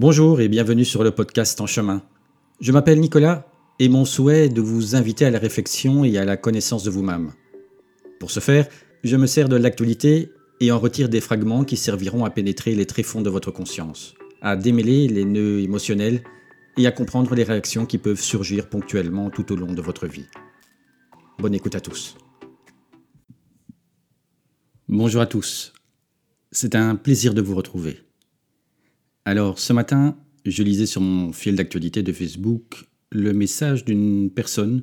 Bonjour et bienvenue sur le podcast En chemin. Je m'appelle Nicolas et mon souhait est de vous inviter à la réflexion et à la connaissance de vous-même. Pour ce faire, je me sers de l'actualité et en retire des fragments qui serviront à pénétrer les tréfonds de votre conscience, à démêler les nœuds émotionnels et à comprendre les réactions qui peuvent surgir ponctuellement tout au long de votre vie. Bonne écoute à tous. Bonjour à tous. C'est un plaisir de vous retrouver. Alors, ce matin, je lisais sur mon fil d'actualité de Facebook le message d'une personne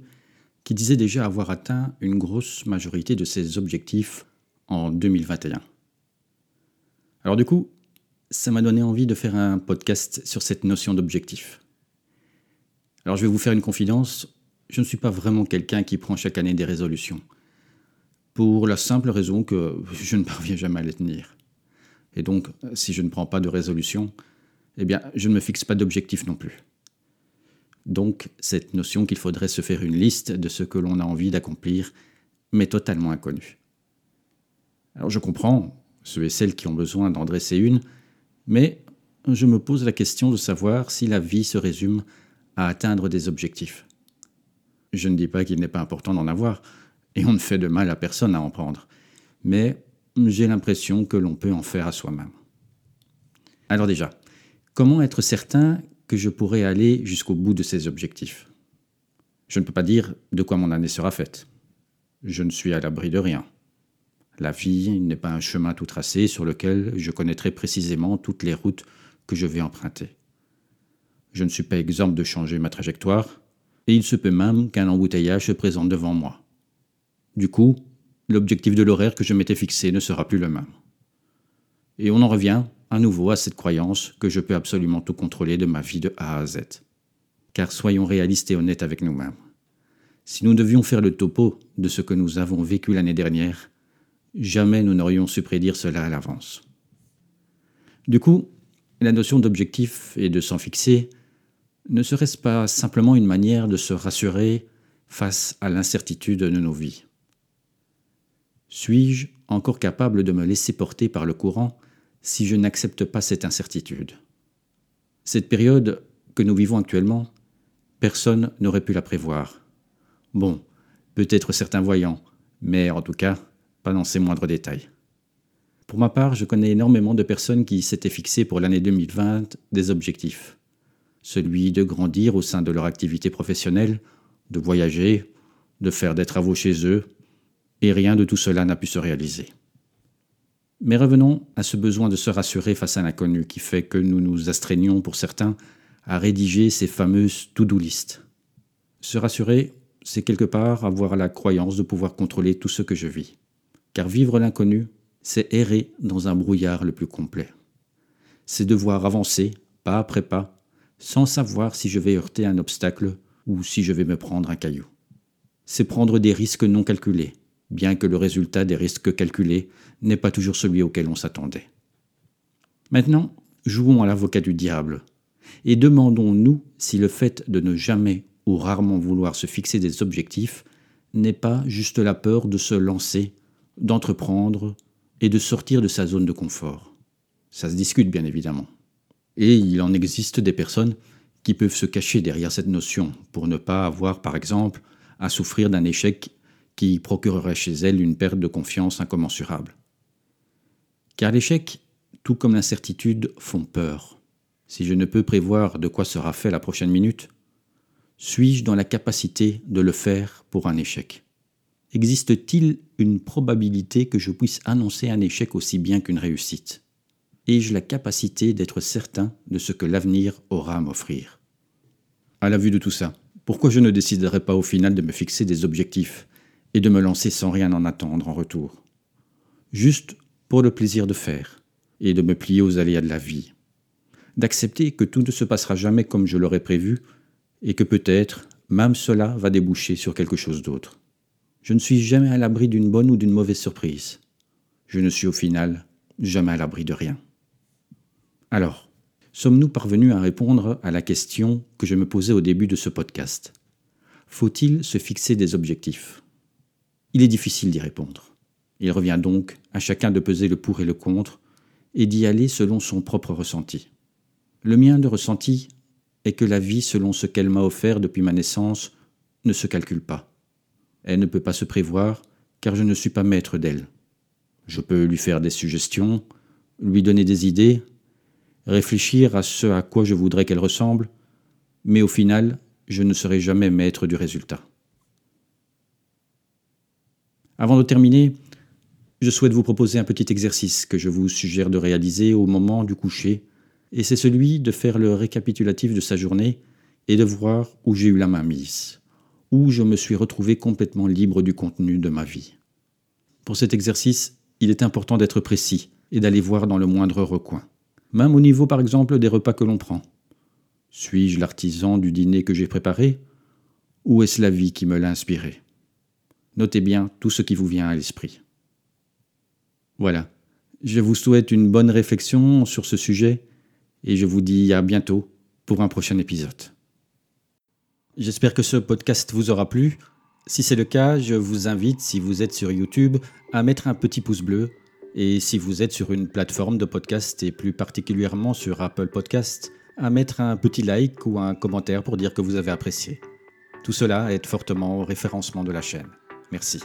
qui disait déjà avoir atteint une grosse majorité de ses objectifs en 2021. Alors du coup, ça m'a donné envie de faire un podcast sur cette notion d'objectif. Alors je vais vous faire une confidence, je ne suis pas vraiment quelqu'un qui prend chaque année des résolutions, pour la simple raison que je ne parviens jamais à les tenir. Et donc, si je ne prends pas de résolution, eh bien, je ne me fixe pas d'objectif non plus. Donc, cette notion qu'il faudrait se faire une liste de ce que l'on a envie d'accomplir m'est totalement inconnue. Alors, je comprends ceux et celles qui ont besoin d'en dresser une, mais je me pose la question de savoir si la vie se résume à atteindre des objectifs. Je ne dis pas qu'il n'est pas important d'en avoir, et on ne fait de mal à personne à en prendre, mais j'ai l'impression que l'on peut en faire à soi-même. Alors déjà, comment être certain que je pourrai aller jusqu'au bout de ces objectifs? Je ne peux pas dire de quoi mon année sera faite. Je ne suis à l'abri de rien. La vie n'est pas un chemin tout tracé sur lequel je connaîtrai précisément toutes les routes que je vais emprunter. Je ne suis pas exempt de changer ma trajectoire, et il se peut même qu'un embouteillage se présente devant moi. Du coup, l'objectif de l'horaire que je m'étais fixé ne sera plus le même. Et on en revient à nouveau à cette croyance que je peux absolument tout contrôler de ma vie de A à Z. Car soyons réalistes et honnêtes avec nous-mêmes. Si nous devions faire le topo de ce que nous avons vécu l'année dernière, jamais nous n'aurions su prédire cela à l'avance. Du coup, la notion d'objectif et de s'en fixer ne serait-ce pas simplement une manière de se rassurer face à l'incertitude de nos vies? Suis-je encore capable de me laisser porter par le courant si je n'accepte pas cette incertitude Cette période que nous vivons actuellement, personne n'aurait pu la prévoir. Bon, peut-être certains voyants, mais en tout cas, pas dans ces moindres détails. Pour ma part, je connais énormément de personnes qui s'étaient fixées pour l'année 2020 des objectifs. Celui de grandir au sein de leur activité professionnelle, de voyager, de faire des travaux chez eux, et rien de tout cela n'a pu se réaliser. Mais revenons à ce besoin de se rassurer face à l'inconnu qui fait que nous nous astreignons pour certains à rédiger ces fameuses to-do list. Se rassurer, c'est quelque part avoir la croyance de pouvoir contrôler tout ce que je vis. Car vivre l'inconnu, c'est errer dans un brouillard le plus complet. C'est devoir avancer, pas après pas, sans savoir si je vais heurter un obstacle ou si je vais me prendre un caillou. C'est prendre des risques non calculés, bien que le résultat des risques calculés n'est pas toujours celui auquel on s'attendait. Maintenant, jouons à l'avocat du diable, et demandons-nous si le fait de ne jamais ou rarement vouloir se fixer des objectifs n'est pas juste la peur de se lancer, d'entreprendre et de sortir de sa zone de confort. Ça se discute bien évidemment. Et il en existe des personnes qui peuvent se cacher derrière cette notion pour ne pas avoir, par exemple, à souffrir d'un échec qui procurerait chez elle une perte de confiance incommensurable. Car l'échec, tout comme l'incertitude, font peur. Si je ne peux prévoir de quoi sera fait la prochaine minute, suis-je dans la capacité de le faire pour un échec? Existe-t-il une probabilité que je puisse annoncer un échec aussi bien qu'une réussite? Ai-je la capacité d'être certain de ce que l'avenir aura à m'offrir? À la vue de tout ça, pourquoi je ne déciderai pas au final de me fixer des objectifs et de me lancer sans rien en attendre en retour. Juste pour le plaisir de faire et de me plier aux aléas de la vie. D'accepter que tout ne se passera jamais comme je l'aurais prévu et que peut-être même cela va déboucher sur quelque chose d'autre. Je ne suis jamais à l'abri d'une bonne ou d'une mauvaise surprise. Je ne suis au final jamais à l'abri de rien. Alors, sommes-nous parvenus à répondre à la question que je me posais au début de ce podcast? Faut-il se fixer des objectifs? Il est difficile d'y répondre. Il revient donc à chacun de peser le pour et le contre et d'y aller selon son propre ressenti. Le mien de ressenti est que la vie selon ce qu'elle m'a offert depuis ma naissance ne se calcule pas. Elle ne peut pas se prévoir car je ne suis pas maître d'elle. Je peux lui faire des suggestions, lui donner des idées, réfléchir à ce à quoi je voudrais qu'elle ressemble, mais au final, je ne serai jamais maître du résultat. Avant de terminer, je souhaite vous proposer un petit exercice que je vous suggère de réaliser au moment du coucher, et c'est celui de faire le récapitulatif de sa journée et de voir où j'ai eu la main mise, où je me suis retrouvé complètement libre du contenu de ma vie. Pour cet exercice, il est important d'être précis et d'aller voir dans le moindre recoin, même au niveau par exemple des repas que l'on prend. Suis-je l'artisan du dîner que j'ai préparé ou est-ce la vie qui me l'a inspiré? Notez bien tout ce qui vous vient à l'esprit. Voilà, je vous souhaite une bonne réflexion sur ce sujet et je vous dis à bientôt pour un prochain épisode. J'espère que ce podcast vous aura plu. Si c'est le cas, je vous invite, si vous êtes sur YouTube, à mettre un petit pouce bleu. Et si vous êtes sur une plateforme de podcast et plus particulièrement sur Apple Podcast, à mettre un petit like ou un commentaire pour dire que vous avez apprécié. Tout cela aide fortement au référencement de la chaîne. Merci.